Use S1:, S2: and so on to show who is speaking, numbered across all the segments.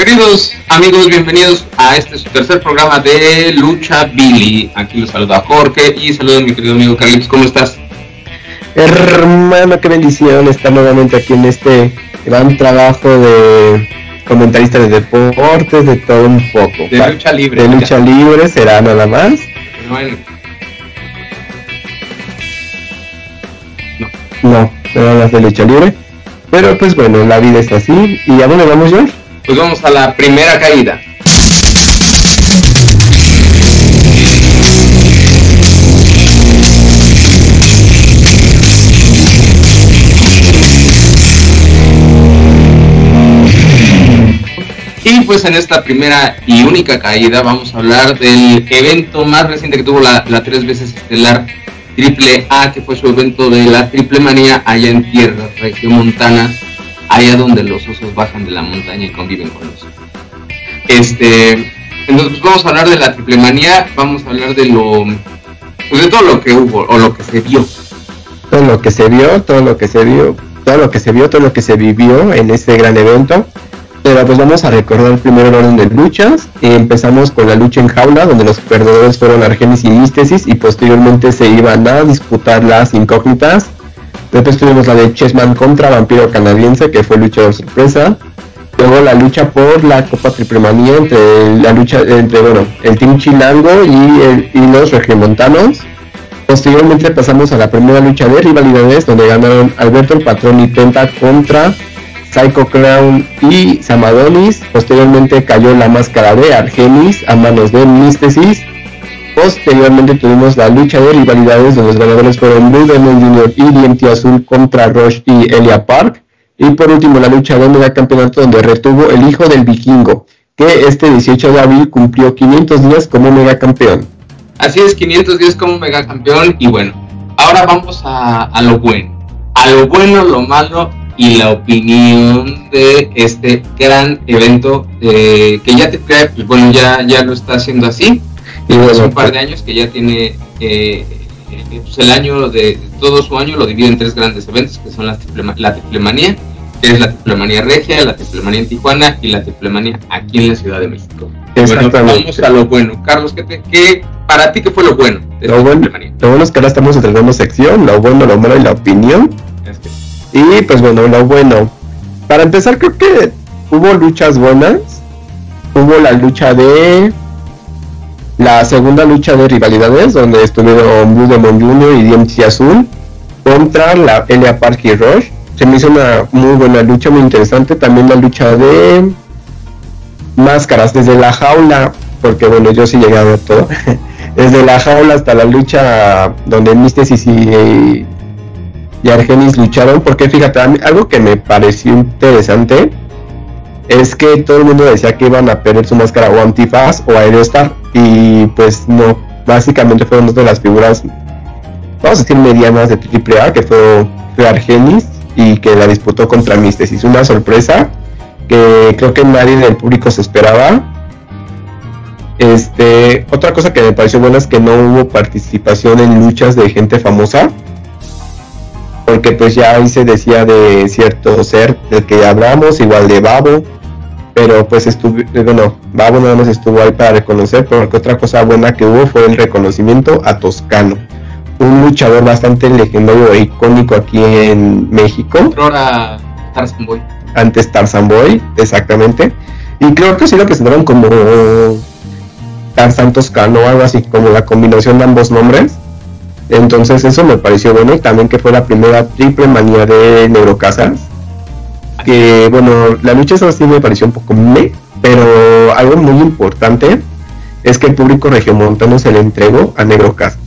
S1: Queridos amigos, bienvenidos a este su tercer programa de Lucha Billy. Aquí los saluda Jorge y saludo a mi querido amigo Carlitos. ¿Cómo estás?
S2: Hermano, qué bendición estar nuevamente aquí en este gran trabajo de comentarista de deportes, de todo un poco.
S1: De lucha libre.
S2: De lucha libre será nada más.
S1: Bueno,
S2: No, nada más de lucha libre. Pero pues bueno, la vida es así. ¿Y a dónde vamos, George?
S1: Pues vamos a la primera caída. Y pues en esta primera y única caída vamos a hablar del evento más reciente que tuvo la, tres veces estelar Triple A, que fue su evento de la Triple Manía allá en Tierra, región montana, allá donde los osos bajan de la montaña y conviven con los. Este, entonces pues, vamos a hablar de la Triple Manía, vamos a hablar de lo, pues de todo lo que hubo o lo que se vio.
S2: Todo lo que se vio, todo lo que se vio, todo lo que se vio, todo lo que se vivió en este gran evento. Pero pues vamos a recordar primero el orden de luchas. Empezamos con la lucha en jaula, donde los perdedores fueron Argenis y Místesis, y posteriormente se iban a disputar las incógnitas. Después tuvimos la de Chessman contra Vampiro Canadiense, que fue luchador sorpresa. Luego la lucha por la Copa Triple Manía entre la lucha entre bueno, el Team Chilango y, los Regiomontanos. Posteriormente pasamos a la primera lucha de rivalidades, donde ganaron Alberto el Patrón y Penta contra Psycho Clown y Samadonis. Posteriormente cayó la máscara de Argenis a manos de Místesis. Posteriormente tuvimos la lucha de rivalidades donde los ganadores fueron Blue Demon Jr. y Diente Azul contra Rush y Elia Park. Y por último la lucha de mega campeonato donde retuvo el hijo del vikingo, que este 18 de abril cumplió 500 días como mega campeón.
S1: Así es, 500 días como mega campeón y bueno, ahora vamos a, lo bueno. A lo bueno, lo malo y la opinión de este gran evento eh, que ya te pues bueno, ya, ya lo está haciendo así. Hace un par de años que ya tiene eh, eh, pues el año de todo su año lo divide en tres grandes eventos que son la la triplemanía, que es la triplemanía regia, la triplemanía en Tijuana y la triplemanía aquí en la Ciudad de México. Bueno,
S2: Exactamente.
S1: vamos a lo bueno. Carlos, ¿qué, te- qué- para ti qué fue lo bueno de
S2: Lo bueno, lo bueno es que ahora estamos estrenando sección, lo bueno, lo malo y la opinión.
S1: Es que-
S2: Y pues bueno, lo bueno. Para empezar, creo que hubo luchas buenas. Hubo la lucha de. La segunda lucha de rivalidades, donde estuvieron Blue Demon Jr. y DMC Azul contra la Elia Park y Rush. Se me hizo una muy buena lucha, muy interesante. También la lucha de máscaras desde la jaula, porque bueno, yo sí llegué a ver todo. desde la jaula hasta la lucha donde Místesis y, y Argenis lucharon, porque fíjate, algo que me pareció interesante es que todo el mundo decía que iban a perder su máscara o Antifaz o Aerostar, y pues no, básicamente fueron dos de las figuras, vamos a decir medianas de AAA, que fue, fue Argenis y que la disputó contra Místesis, una sorpresa que creo que nadie del público se esperaba. Este, otra cosa que me pareció buena es que no hubo participación en luchas de gente famosa porque pues ya ahí se decía de cierto ser del que hablamos, igual de Babo, pero pues estuvo, bueno, Babo nada más estuvo ahí para reconocer, porque otra cosa buena que hubo fue el reconocimiento a Toscano, un luchador bastante legendario e icónico aquí en México,
S1: Ahora Tarzan Boy.
S2: antes Tarzan Boy, exactamente, y creo que sí lo presentaron como Tarzan Toscano algo así, como la combinación de ambos nombres. Entonces eso me pareció bueno y también que fue la primera triple manía de Neurocasas. Que bueno, la lucha esa sí me pareció un poco me, pero algo muy importante es que el público regiomontano se le entregó a Neurocasas.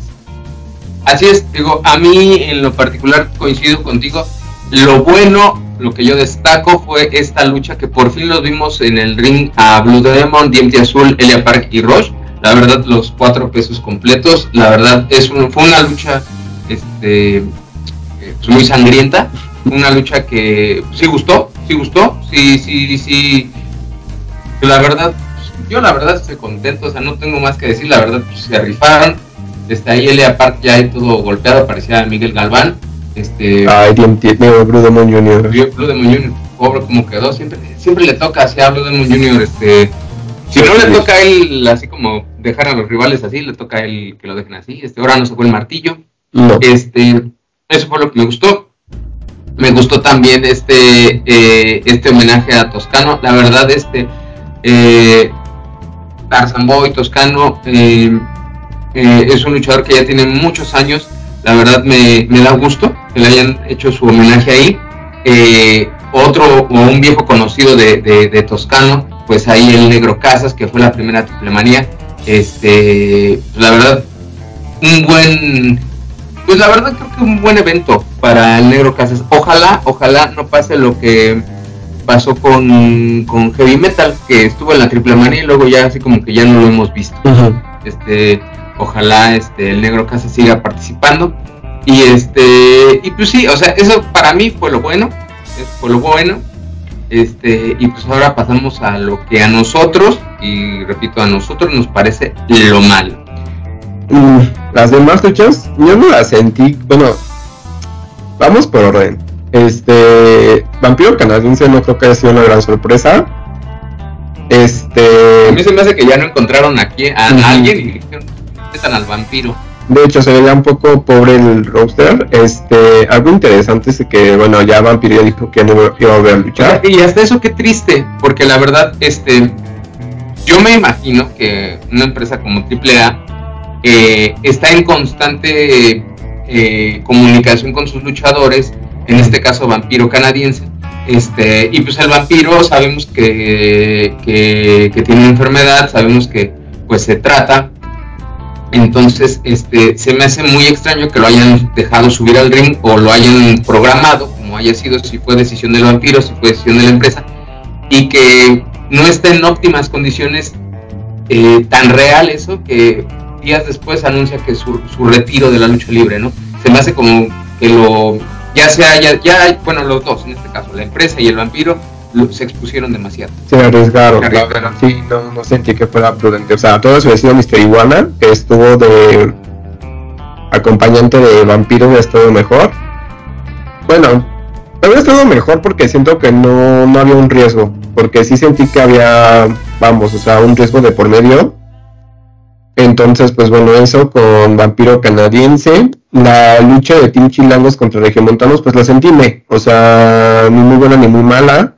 S1: Así es, digo, a mí en lo particular coincido contigo. Lo bueno, lo que yo destaco fue esta lucha que por fin los vimos en el ring a Blue Demon, Diente Azul, Elia Park y Rush. La verdad, los cuatro pesos completos. La verdad, es un- fue una lucha este, eh, pues, muy sangrienta. Una lucha que sí gustó, sí gustó, sí, sí, sí. La verdad, yo la verdad estoy contento, o sea, no tengo más que decir. La verdad, pues, se rifaron. Este, ahí Elia Park ya ahí todo golpeado, parecía Miguel Galván. Este,
S2: Ay, DMT, no, Blue Demon Jr.
S1: Blue Blue Demon Jr. pobre como quedó, siempre, siempre le toca, así hablo de un Junior, este, si no le toca a él así como dejar a los rivales así, le toca a él que lo dejen así, este, ahora no sacó el martillo, este, eso fue lo que me gustó, me gustó también este, eh, este homenaje a Toscano, la verdad, este, eh, Toscano, eh, eh, es un luchador que ya tiene muchos años, la verdad me, da gusto que le hayan hecho su homenaje ahí. Otro o un viejo conocido de, Toscano, pues ahí el Negro Casas, que fue la primera triple manía. Este, la verdad, un buen, pues la verdad creo que un buen evento para el Negro Casas. Ojalá, ojalá no pase lo que pasó con, con Heavy Metal, que estuvo en la triple manía y luego ya así como que ya no lo hemos visto. Este, ojalá este el negro Casa siga participando y este y pues sí o sea eso para mí fue lo bueno fue lo bueno este y pues ahora pasamos a lo que a nosotros y repito a nosotros nos parece lo malo
S2: mm, las demás luchas yo no las sentí bueno vamos por orden este vampiro canadiense no creo que haya sido una gran sorpresa este
S1: a mí se me hace que ya no encontraron aquí a, alguien y al vampiro.
S2: De hecho, se veía un poco pobre el roster. Este, algo interesante es que, bueno, ya Vampiro ya dijo que no iba a volver a luchar.
S1: Y hasta eso qué triste, porque la verdad, este, yo me imagino que una empresa como AAA eh, está en constante eh, comunicación con sus luchadores, en este caso Vampiro canadiense. Este, y pues el vampiro sabemos que, que, tiene enfermedad, sabemos que pues se trata, entonces, este, se me hace muy extraño que lo hayan dejado subir al ring o lo hayan programado, como haya sido, si fue decisión del vampiro, si fue decisión de la empresa, y que no esté en óptimas condiciones eh, tan real eso que días después anuncia que su, su retiro de la lucha libre, ¿no? Se me hace como que lo, ya sea, ya, ya, bueno, los dos en este caso, la empresa y el vampiro, se expusieron demasiado.
S2: Se arriesgaron, sí, no, sentí que fuera prudente. O sea, todo eso decía Mr. Iguana, que estuvo de acompañante de Vampiro, ha estado mejor. Bueno, había estado mejor porque siento que no, no había un riesgo. Porque sí sentí que había, vamos, o sea, un riesgo de por medio. Entonces, pues bueno, eso con Vampiro Canadiense. La lucha de Team Chilangos contra Regiomontanos, pues la sentí me. O sea, ni muy buena ni muy mala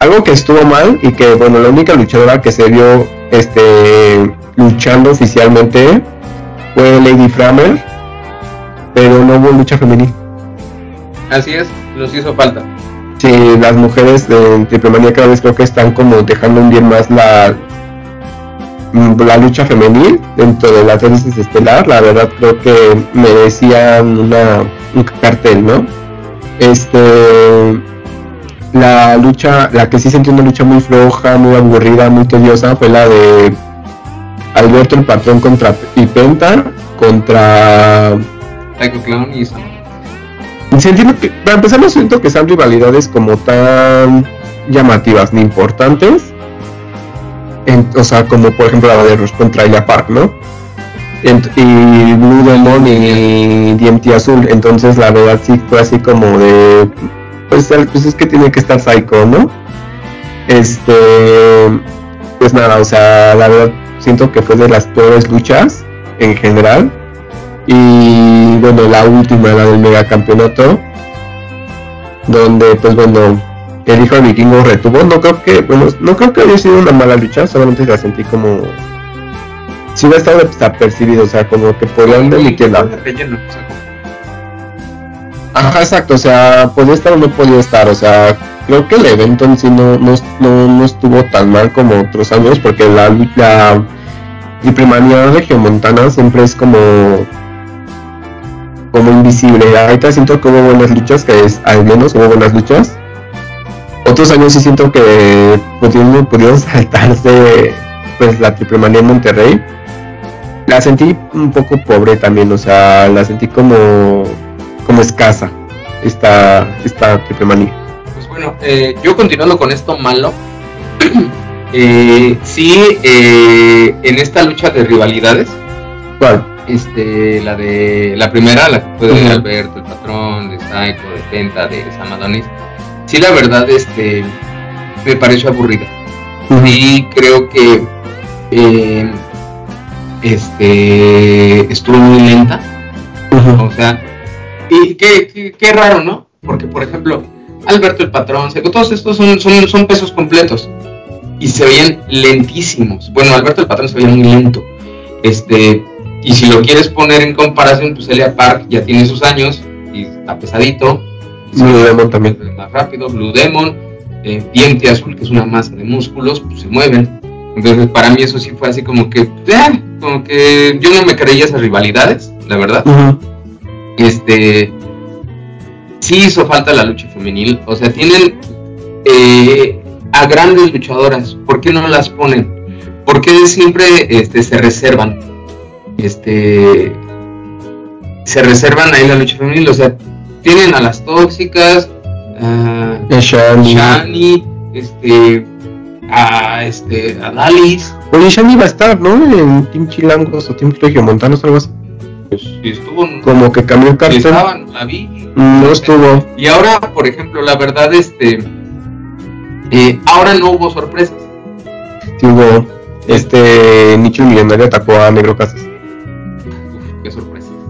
S2: algo que estuvo mal y que bueno la única luchadora que se vio este luchando oficialmente fue Lady Framer pero no hubo lucha femenil
S1: así es nos hizo falta
S2: sí las mujeres de Triple Manía cada vez creo que están como dejando un bien más la la lucha femenil dentro de la tesis estelar la verdad creo que merecían una un cartel no este la lucha, la que sí sentí una lucha muy floja, muy aburrida, muy tediosa, fue la de Alberto el patrón contra Pipenta, contra
S1: Psycho Clown y Sam.
S2: que, para empezar no siento que sean rivalidades como tan llamativas ni importantes. O sea, como por ejemplo la de Rush contra Ella Park, ¿no? y Blue Demon y DMT Azul. Entonces la verdad sí fue así como de pues, pues, es que tiene que estar Psycho, ¿no? Este, pues nada, o sea, la verdad siento que fue de las peores luchas en general. Y bueno, la última, la del megacampeonato, donde pues bueno, el hijo de vikingo retuvo. No creo que, bueno, no creo que haya sido una mala lucha, solamente la sentí como si hubiera estado desapercibido, o sea, como que podían emitirla. Ajá, exacto, o sea, podía estar o no podía estar, o sea, creo que el evento en sí no, no, no, estuvo tan mal como otros años, porque la, la de Montana siempre es como como invisible. Ahorita siento que hubo buenas luchas, que es, al menos hubo buenas luchas. Otros años sí siento que pudieron, pudieron saltarse pues la triple manía en Monterrey. La sentí un poco pobre también, o sea, la sentí como como escasa esta, esta triple manía.
S1: Pues bueno, eh, yo continuando con esto malo, eh, sí, eh, en esta lucha de rivalidades,
S2: ¿cuál?
S1: Este, la de la primera, la que fue de Alberto, el patrón, de Psycho, de Penta, de Samadonis, sí la verdad, este, me pareció aburrida. Y creo que eh, este estuvo muy lenta. O sea, y qué, qué, raro, ¿no? Porque, por ejemplo, Alberto el Patrón, todos estos son, son, son pesos completos y se veían lentísimos. Bueno, Alberto el Patrón se veía muy lento. Este, y si lo quieres poner en comparación, pues Elia Park ya tiene sus años y está pesadito.
S2: Blue Demon también.
S1: Más rápido, Blue Demon, eh, Diente Azul, que es una masa de músculos, pues se mueven. Entonces, para mí eso sí fue así como que, eh, como que yo no me creía esas rivalidades, la verdad. Este, sí hizo falta la lucha femenil. O sea, tienen eh, a grandes luchadoras. ¿Por qué no las ponen? ¿Por qué siempre este, se reservan? Este, se reservan ahí la lucha femenil. O sea, tienen a las tóxicas, a Shani, este, a este, a Dalis.
S2: Oye, Shani va a estar, ¿no? En Team Chilangos o Team Montanos o algo así.
S1: Pues estuvo.
S2: Como que cambió el cartel.
S1: Estaban, la vi.
S2: No estuvo.
S1: Y ahora, por ejemplo, la verdad, este. Eh, ahora no hubo sorpresas.
S2: Sí hubo. Este. Nicho Millonario atacó a Negro Casas.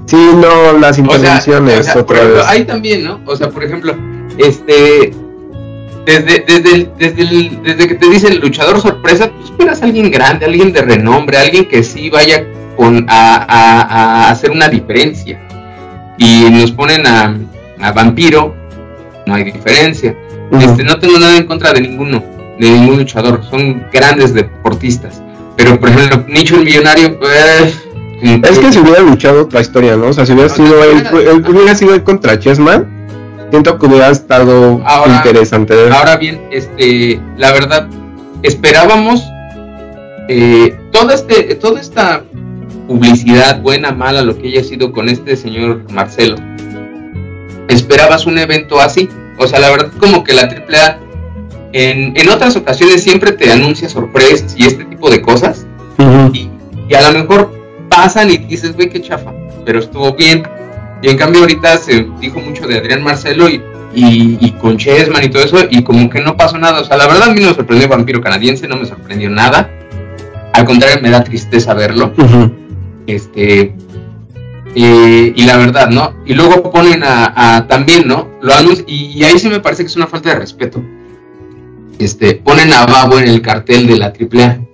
S2: Sí, no, las intervenciones. otra vez.
S1: Ahí también, ¿no? O sea, por ejemplo, este. Desde, desde, desde, desde que te dicen luchador sorpresa, tú esperas a alguien grande, alguien de renombre, alguien que sí vaya con, a, hacer una diferencia. Y nos ponen a, a Vampiro, no hay diferencia. Este, no tengo nada en contra de ninguno, de ningún luchador, son grandes deportistas. Pero por ejemplo, Nicho el Millonario, pues,
S2: es que si hubiera luchado otra historia, ¿no? O sea, si hubiera sido él, hubiera sido él contra Chessman, siento que hubiera estado interesante.
S1: Ahora bien, este, la verdad, esperábamos eh, todo este, toda esta publicidad, buena, mala, lo que haya sido con este señor Marcelo. ¿Esperabas un evento así? O sea, la verdad como que la AAA en, en otras ocasiones siempre te anuncia sorpresas y este tipo de cosas. y, a lo mejor pasan y dices, güey, qué chafa, pero estuvo bien. Y en cambio ahorita se dijo mucho de Adrián Marcelo y, y, con Chessman y todo eso, y como que no pasó nada. O sea, la verdad a mí no me sorprendió Vampiro Canadiense, no me sorprendió nada. Al contrario, me da tristeza verlo. Este, y la verdad, ¿no? Y luego ponen a, también, ¿no? Lo y, ahí sí me parece que es una falta de respeto. Este, ponen a Babo en el cartel de la AAA.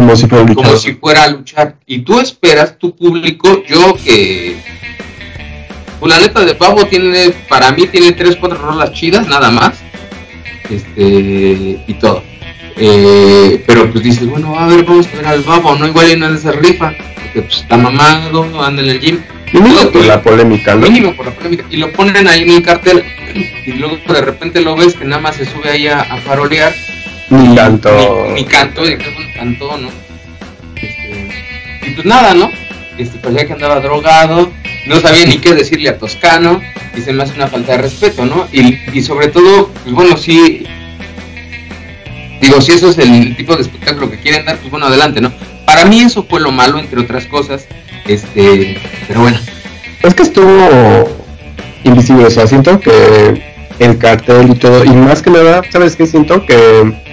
S2: Como si fuera a
S1: luchar. Como si fuera a luchar. Y tú esperas, tu público, yo que. Pues la neta de Babo tiene, para mí tiene tres, cuatro rolas chidas, nada más. Este, y todo. Eh, pero pues dices, bueno, a ver, vamos a ver al Babo, ¿no? Igual y no se rifa que pues, está mamado, anda en el gym.
S2: Mínimo por la polémica, ¿no?
S1: Mínimo por la polémica. Y lo ponen ahí en el cartel y luego de repente lo ves que nada más se sube ahí a, a farolear.
S2: Ni canto.
S1: Ni, canto, y bueno, cantó, ¿no? Este, y pues nada, ¿no? Este, parecía que andaba drogado, no sabía ni qué decirle a Toscano, y se me hace una falta de respeto, ¿no? Y, y sobre todo, pues bueno, sí, digo, si eso es el tipo de espectáculo que quieren dar, pues bueno, adelante, ¿no? Para mí eso fue lo malo, entre otras cosas. Este, pero bueno.
S2: Es que estuvo invisible, o sea, siento que el cartel y todo, y más que nada, ¿sabes qué? Siento que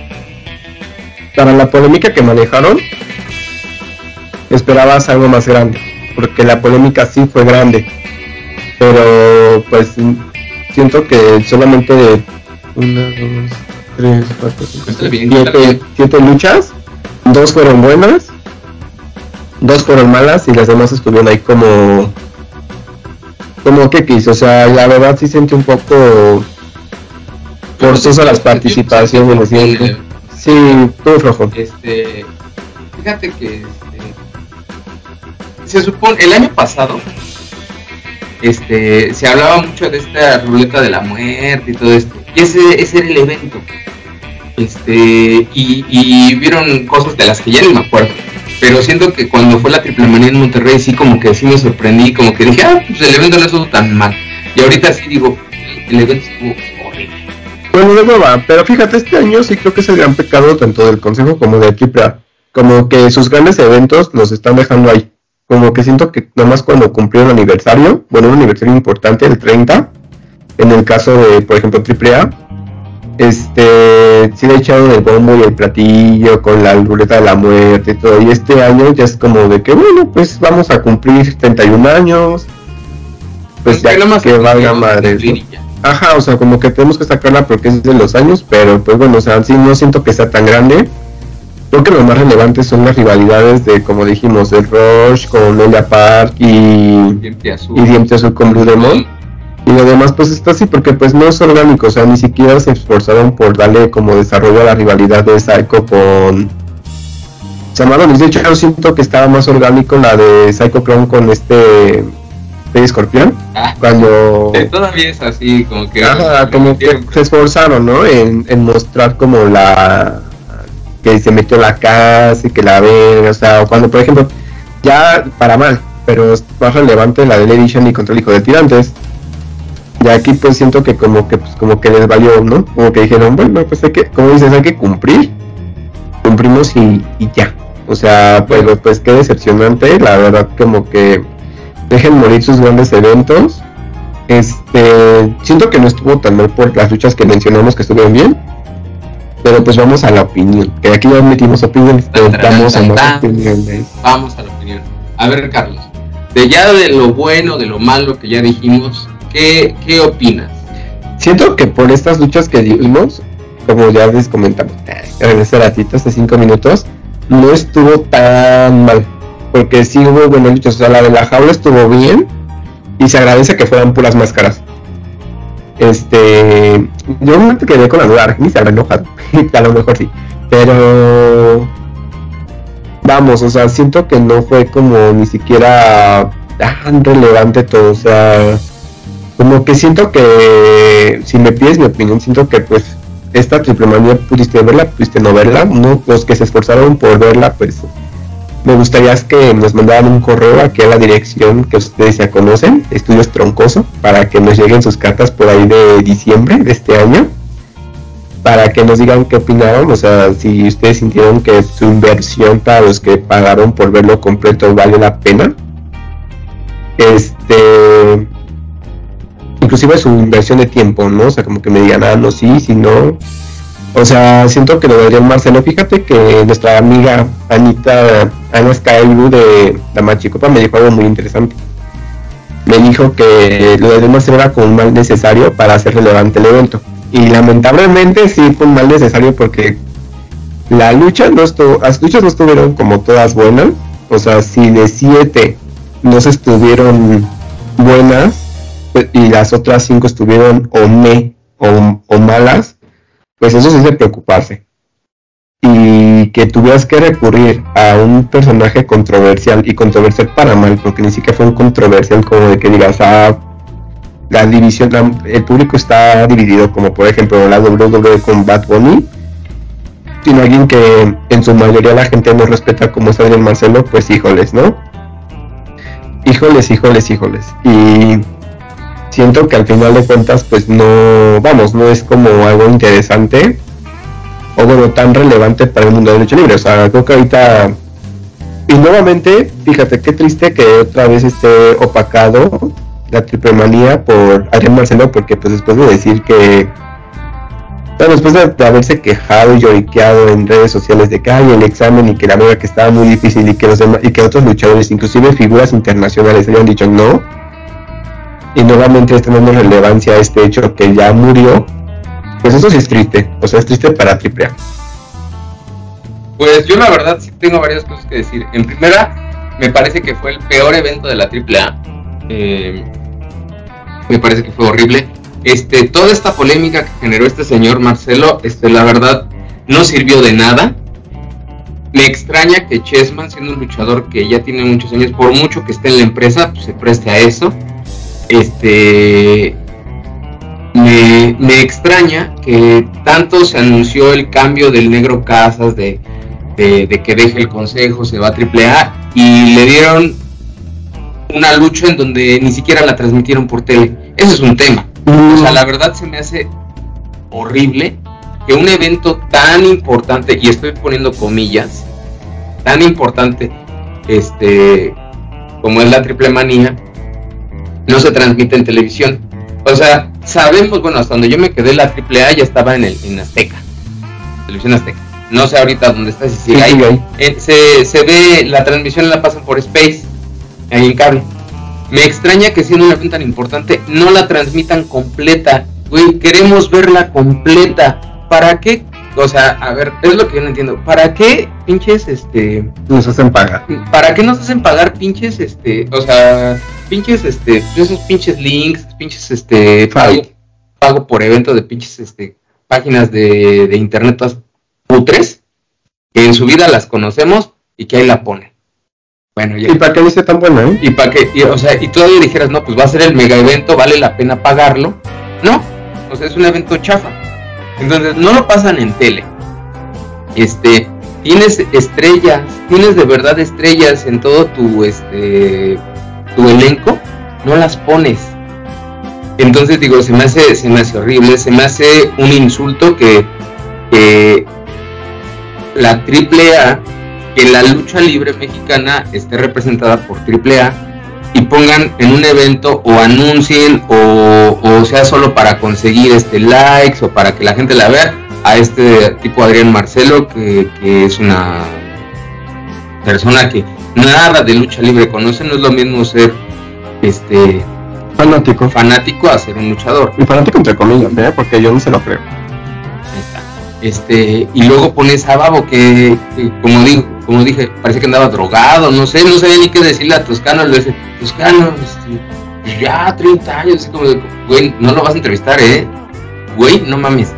S2: para la polémica que manejaron, esperabas algo más grande, porque la polémica sí fue grande, pero pues siento que solamente de una, dos, tres, cuatro, cinco, siete luchas, dos fueron buenas dos fueron malas y las demás estuvieron ahí como como que quiso, o sea, la verdad sí sentí un poco forzosa las participaciones,
S1: sí,
S2: todo flojo.
S1: Este, fíjate que este, se supone el año pasado este se hablaba mucho de esta ruleta de la muerte y todo esto, y ese, ese era el evento. Este, y, y vieron cosas de las que ya no me acuerdo pero siento que cuando fue la triple manía en Monterrey sí como que sí me sorprendí, como que dije, ah, pues el evento no estuvo tan mal. Y ahorita sí digo, el evento estuvo.
S2: Bueno, de nuevo, pero fíjate, este año sí creo que es el gran pecado tanto del Consejo como de AAA. Como que sus grandes eventos los están dejando ahí. Como que siento que nomás cuando cumplieron el aniversario, bueno, un aniversario importante, el 30, en el caso de, por ejemplo, AAA, este, sí le echaron el bombo y el platillo con la ruleta de la muerte y todo. Y este año ya es como de que, bueno, pues vamos a cumplir 31 años. Pues, ya que, valga madre. Ajá, o sea, como que tenemos que sacarla porque es de los años, pero pues bueno, o sea, sí no siento que sea tan grande. Creo que lo más relevante son las rivalidades de, como dijimos, el Rush con Lelia Park y Diente Azul, y Diente Azul con Blue Demon. Y lo demás pues está así porque pues no es orgánico, o sea, ni siquiera se esforzaron por darle como desarrollo a la rivalidad de Psycho con Chamadonis. De hecho yo siento que estaba más orgánico la de Psycho Clone con este Rey Escorpión.
S1: Ah, cuando todavía es así, como que,
S2: como que se esforzaron, ¿no? En, en mostrar como la que se metió la casa y que la ven, o sea, cuando por ejemplo, ya para mal, pero es más relevante la de Lady y contra el hijo de tirantes. Y aquí pues siento que como que pues como que les valió, ¿no? Como que dijeron, bueno, pues hay que, como dices, hay que cumplir. Cumplimos y, ya. O sea, pues, pues qué decepcionante, la verdad como que dejen morir sus grandes eventos. Este, siento que no estuvo tan mal por las luchas que mencionamos que estuvieron bien pero pues vamos a la opinión, que aquí ya metimos opiniones, pero vamos a más opiniones.
S1: Vamos a la opinión. A ver, Carlos, de ya de lo bueno, de lo malo que ya dijimos, ¿qué, qué opinas?
S2: Siento que por estas luchas que dimos, como ya les comentamos, en ese ratito, hace cinco minutos, no estuvo tan mal. Porque sí hubo luchas. O sea, la de la jaula estuvo bien. Y se agradece que fueran puras máscaras. Este, yo me quedé con la duda, ni se habrá enojado, a lo mejor sí, pero vamos, o sea, siento que no fue como ni siquiera tan relevante todo, o sea, como que siento que, si me pides mi opinión, siento que pues esta triple manía pudiste verla, pudiste no verla, ¿no? los que se esforzaron por verla, pues me gustaría que nos mandaran un correo aquí a la dirección que ustedes ya conocen, Estudios Troncoso, para que nos lleguen sus cartas por ahí de diciembre de este año, para que nos digan qué opinaron, o sea, si ustedes sintieron que su inversión para los que pagaron por verlo completo vale la pena. Este, inclusive su inversión de tiempo, ¿no? O sea, como que me digan, ah, no, sí, si no, o sea, siento que lo de Adrián Marcelo. Fíjate que nuestra amiga Anita, Ana Skyblue de la Machicopa me dijo algo muy interesante. Me dijo que lo de Marcelo era como un mal necesario para hacer relevante el evento. Y lamentablemente sí fue un mal necesario porque la lucha no estuvo, las luchas no estuvieron como todas buenas. O sea, si de siete no se estuvieron buenas pues, y las otras cinco estuvieron o me o malas, pues eso sí es de preocuparse. Y que tuvieras que recurrir a un personaje controversial y controversial para mal, porque ni siquiera fue un controversial como de que digas, ah, la división, el público está dividido, como por ejemplo la WWE con Bad Bunny, sino alguien que en su mayoría la gente no respeta como es Adrián Marcelo, pues híjoles, ¿no? Híjoles, híjoles, híjoles. Y siento que al final de cuentas pues no, vamos, no es como algo interesante o bueno, tan relevante para el mundo de lucha libre. O sea, creo que ahorita... Y nuevamente, fíjate qué triste que otra vez esté opacado la triple manía por Adrián Marcelo, porque pues después de decir que... Bueno, después de, haberse quejado y lloriqueado en redes sociales de que hay el examen y que la verdad que estaba muy difícil y que los demás, y que otros luchadores, inclusive figuras internacionales, habían dicho no, y nuevamente dando relevancia a este hecho que ya murió, pues eso sí es triste, o sea, es triste para AAA.
S1: Pues yo la verdad sí tengo varias cosas que decir. En primera, me parece que fue el peor evento de la AAA. Eh, me parece que fue horrible. Este, toda esta polémica que generó este señor Marcelo, este, la verdad, no sirvió de nada. Me extraña que Chessman, siendo un luchador que ya tiene muchos años, por mucho que esté en la empresa, pues se preste a eso este me, extraña que tanto se anunció el cambio del negro Casas de, que deje el consejo, se va a AAA y le dieron una lucha en donde ni siquiera la transmitieron por tele. Ese es un tema. O sea, la verdad se me hace horrible que un evento tan importante, y estoy poniendo comillas, tan importante este como es la triple manía, no se transmite en televisión. O sea, sabemos, bueno, hasta donde yo me quedé, la AAA ya estaba en, el, en Azteca, televisión Azteca. No sé ahorita dónde está, si sigue ahí. Eh, se, se ve, la transmisión la pasan por Space, ahí en cable. Me extraña que siendo un evento tan importante no la transmitan completa. Güey, queremos verla completa. ¿Para qué? O sea, a ver, es lo que yo no entiendo. ¿Para qué pinches, este...
S2: Nos hacen pagar.
S1: ¿Para qué nos hacen pagar pinches, este... O sea, pinches, este... Esos pinches links, pinches, este... Pago, pago por evento de pinches, este... Páginas de, de internet todas putres. Que en su vida las conocemos y que ahí la ponen.
S2: Bueno, ¿Y para qué dice tan bueno,
S1: eh? Y para que, o sea, y todavía dijeras, no, pues va a ser el mega evento, vale la pena pagarlo. No, o sea, es un evento chafa. Entonces, no lo pasan en tele. Este, tienes estrellas, tienes de verdad estrellas en todo tu, este, tu elenco, no las pones. Entonces digo, se me hace, se me hace horrible, se me hace un insulto que, que la triple A que la lucha libre mexicana esté representada por AAA y pongan en un evento o anuncien o, sea solo para conseguir este likes o para que la gente la vea a este tipo Adrián Marcelo que, es una persona que nada de lucha libre conoce, no es lo mismo ser este
S2: fanático
S1: fanático a ser un luchador.
S2: Y fanático entre comillas, ¿eh? porque yo no se lo creo.
S1: Este, y luego pones a Babo que, como digo, como dije, parece que andaba drogado, no sé, no sabía ni qué decirle a Toscano, le dice, Toscano, este, pues ya 30 años, así como güey, no lo vas a entrevistar, eh, güey, no mames.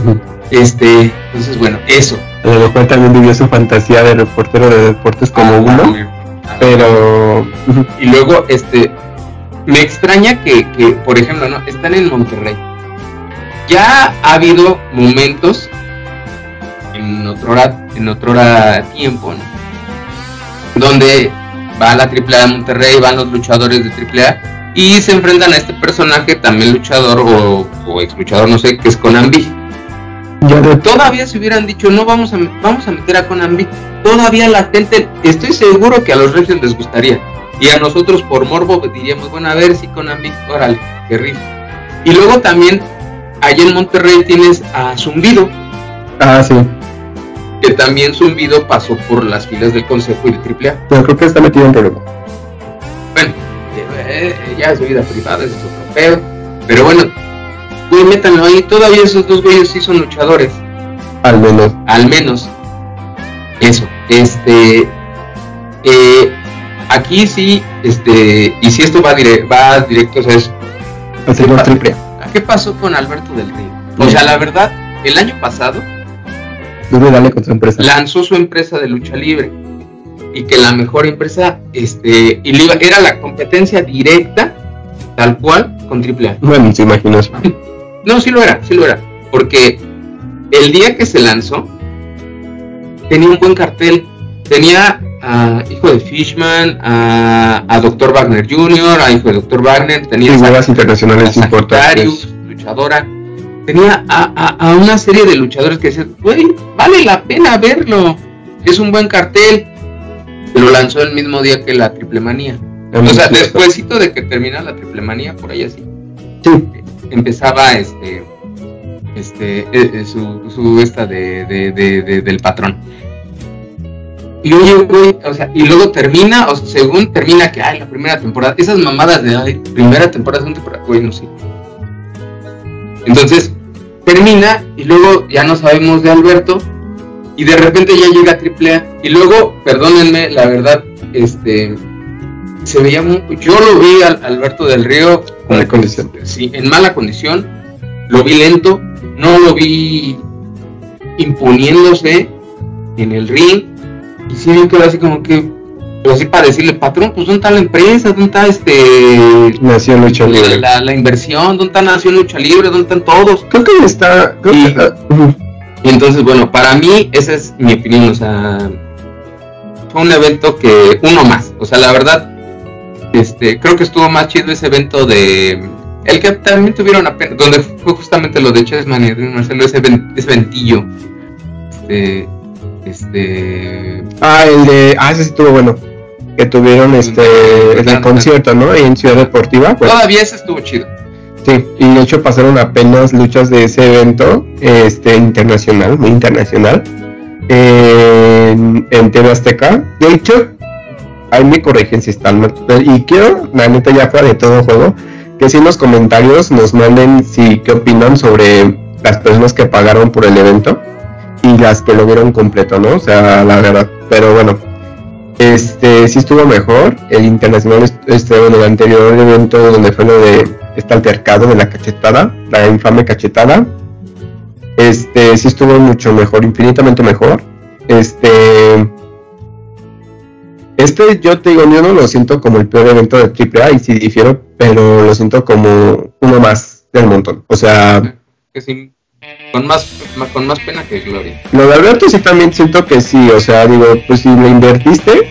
S1: este, entonces bueno, eso.
S2: A lo mejor también vivió su fantasía de reportero de deportes como ah, uno, pero...
S1: y luego, este, me extraña que, que, por ejemplo, no, están en Monterrey. Ya ha habido momentos en otro hora, en otro tiempo, donde va la AAA de Monterrey, van los luchadores de AAA y se enfrentan a este personaje, también luchador o, ex luchador, no sé, que es Conambi. Todavía se hubieran dicho, no vamos a, vamos a meter a Conambi, todavía la gente, estoy seguro que a los regios les gustaría. Y a nosotros por morbo diríamos, bueno, a ver si Conambi, órale, qué rico. Y luego también, allá en Monterrey tienes a Zumbido.
S2: Ah, sí
S1: que también Zumbido pasó por las filas del Consejo y de AAA.
S2: Pero creo que está metido en problema.
S1: Bueno, eh, ya es su vida privada, es otro pedo. Pero bueno, güey, métanlo ahí. Todavía esos dos güeyes sí son luchadores.
S2: Al menos.
S1: Al menos. Eso. Este. Eh, aquí sí, este. Y si esto va, va directo, o sea, es.
S2: ¿Qué,
S1: ¿Qué pasó con Alberto del Río? O sea, la verdad, el año pasado
S2: empresa.
S1: Lanzó su empresa de lucha libre y que la mejor empresa este y era la competencia directa tal cual con AAA.
S2: Bueno, se imaginas.
S1: No, sí lo era, sí lo era, porque el día que se lanzó tenía un buen cartel, tenía a hijo de Fishman, a, a Dr. Wagner Jr., a hijo de Dr. Wagner, tenía
S2: a, internacionales importantes,
S1: luchadora, tenía a, una serie de luchadores que decían, güey, vale la pena verlo, es un buen cartel. Lo lanzó el mismo día que la Triple Manía. O sea, despuésito de que termina la Triple Manía, por ahí así. Empezaba este este eh, eh, su, su esta de, de, del patrón. Y oye, güey, o sea, y luego termina, o según termina que, ay, la primera temporada, esas mamadas de, ay, primera temporada, segunda temporada, güey, no sé. Entonces, termina y luego ya no sabemos de Alberto y de repente ya llega AAA y luego, perdónenme, la verdad, este se veía muy, yo lo vi al Alberto del Río
S2: en condición.
S1: Sí, en mala condición, lo vi lento, no lo vi imponiéndose en el ring y sí vi que así como que pero sí para decirle, patrón, pues ¿dónde está la empresa? ¿Dónde está este...
S2: Nación Lucha Libre.
S1: La, inversión, ¿dónde está Nación Lucha Libre? ¿Dónde están todos?
S2: Creo que está...
S1: y, entonces, bueno, para mí esa es mi opinión, o sea, fue un evento que uno más, o sea, la verdad, este, creo que estuvo más chido ese evento de... El que también tuvieron apenas, donde fue justamente lo de Chessman y Marcelo, ese, ese ventillo. Este, este...
S2: Ah, el de... Ah, ese sí estuvo bueno que tuvieron este en el concierto, ¿no? Y en Ciudad Deportiva.
S1: Pues. Todavía ese estuvo chido.
S2: Sí, y de hecho pasaron apenas luchas de ese evento este internacional, muy internacional, en, en TV Azteca. De hecho, ahí me corrigen si están mal. Y quiero, la neta, ya fuera de todo juego, que si en los comentarios nos manden si qué opinan sobre las personas que pagaron por el evento y las que lo vieron completo, ¿no? O sea, la verdad. Pero bueno, este sí estuvo mejor. El internacional, este, bueno, el anterior evento donde fue lo de este altercado de la cachetada, la infame cachetada. Este sí estuvo mucho mejor, infinitamente mejor. Este. Este, yo te digo, yo no lo siento como el peor evento de AAA y sí difiero, pero lo siento como uno más del montón. O sea.
S1: Que con más, con más pena que gloria.
S2: Lo de Alberto sí también siento que sí, o sea, digo, pues si lo invertiste,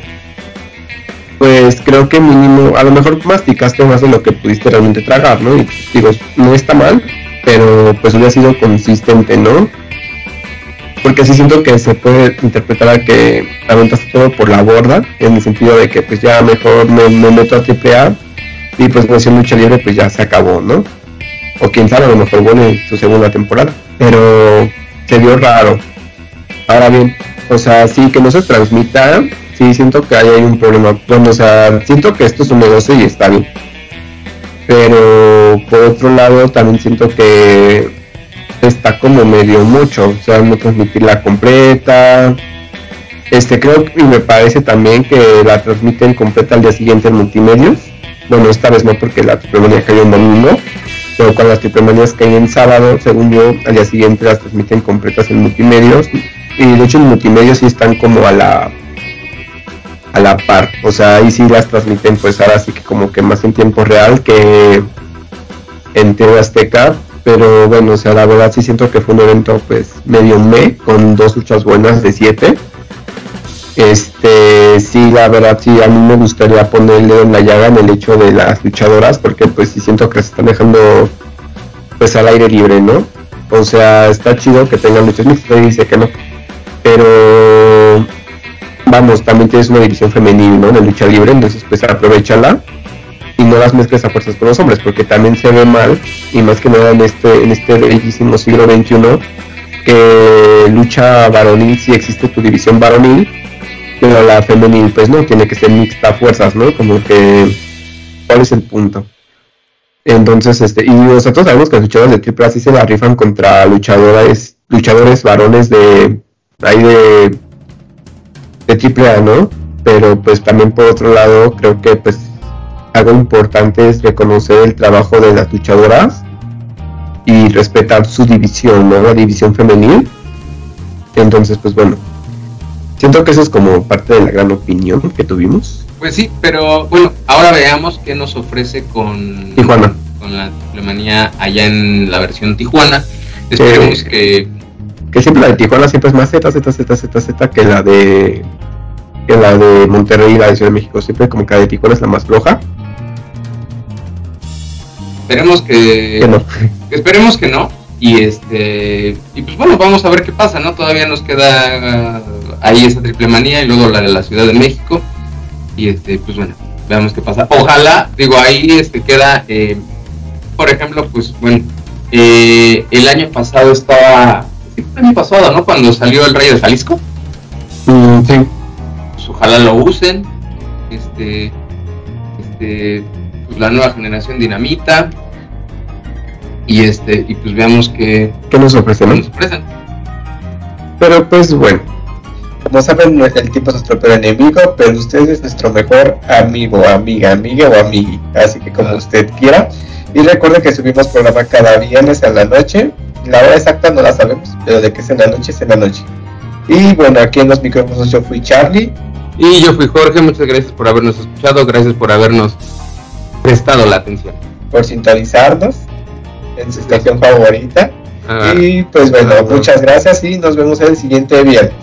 S2: pues creo que mínimo, a lo mejor masticaste más de lo que pudiste realmente tragar, ¿no? Y digo, no está mal, pero pues hubiera sido consistente, ¿no? Porque sí siento que se puede interpretar a que aventaste todo por la borda, en el sentido de que pues ya mejor me, meto a AAA y pues me mucha libre pues ya se acabó, ¿no? O quién sabe, a lo mejor vuelve su segunda temporada. Pero se vio raro. Ahora bien, o sea, sí que no se transmita, sí siento que hay un problema. Bueno, o sea, siento que esto es un negocio y está bien. Pero por otro lado también siento que está como medio mucho, o sea, no transmitirla completa. Este creo y me parece también que la transmiten completa al día siguiente en multimedios. Bueno, esta vez no porque la triple cayó en domingo, pero cuando las triplemanías caen en sábado, según yo, al día siguiente las transmiten completas en multimedios. Y de hecho en multimedios sí están como a la a la par. O sea, ahí sí las transmiten pues ahora sí que como que más en tiempo real que en TV Azteca, pero bueno, o sea, la verdad sí siento que fue un evento pues medio me, con dos luchas buenas de siete. Este, sí, la verdad sí, a mí me gustaría ponerle en la llaga en el hecho de las luchadoras, porque pues sí siento que se están dejando pues al aire libre, ¿no? O sea, está chido que tengan luchas mixtas, dice que no. Pero vamos, también tienes una división femenil, ¿no? De lucha libre, entonces pues aprovechala y no las mezcles a fuerzas con los hombres, porque también se ve mal, y más que nada en este, en este bellísimo siglo XXI, que lucha varonil, si existe tu división varonil, pero la femenil pues no, tiene que ser mixta a fuerzas, ¿no? Como que, ¿cuál es el punto? Entonces, este, y nosotros sabemos que los luchadores de AAA sí se la rifan contra luchadores, luchadores varones de, ahí de, de AAA, ¿no? Pero pues también por otro lado, creo que pues algo importante es reconocer el trabajo de las luchadoras y respetar su división, ¿no? La división femenil. Entonces, pues bueno, siento que eso es como parte de la gran opinión que tuvimos.
S1: Pues sí, pero bueno, ahora veamos qué nos ofrece con
S2: Tijuana.
S1: Con la Alemania allá en la versión Tijuana. Esperemos que.
S2: Que siempre la de Tijuana siempre es más Z, Z, Z, Z, Z que la de. que la de Monterrey y la de Ciudad de México. Siempre como que la de Tijuana es la más floja.
S1: Esperemos que,
S2: no.
S1: esperemos que no. Y este y pues bueno, vamos a ver qué pasa, ¿no? Todavía nos queda uh, ahí esa triple manía y luego la de la Ciudad de México. Y este, pues bueno, veamos qué pasa. Ojalá, digo, ahí este queda, eh, por ejemplo, pues bueno, eh, el año pasado estaba, el año pasado, ¿no? Cuando salió el Rey de Jalisco.
S2: Mm, sí.
S1: Pues ojalá lo usen. Este, este, pues, la nueva generación dinamita y este y pues veamos que
S2: ¿Qué nos ofrecen. Nos ofrecen. Pero pues bueno, como saben el tipo es nuestro peor enemigo, pero usted es nuestro mejor amigo, amiga, amiga o amigui, así que como usted quiera. Y recuerde que subimos programa cada viernes en la noche. La hora exacta no la sabemos, pero de que es en la noche es en la noche. Y bueno, aquí en los micrófonos yo fui Charlie.
S1: Y yo fui Jorge, muchas gracias por habernos escuchado, gracias por habernos prestado la atención.
S2: Por sintonizarnos en su estación favorita. Ah. y pues bueno, muchas gracias y nos vemos el siguiente viernes.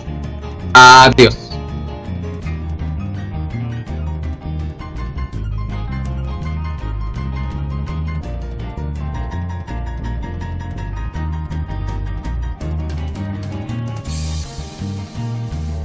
S1: Adiós.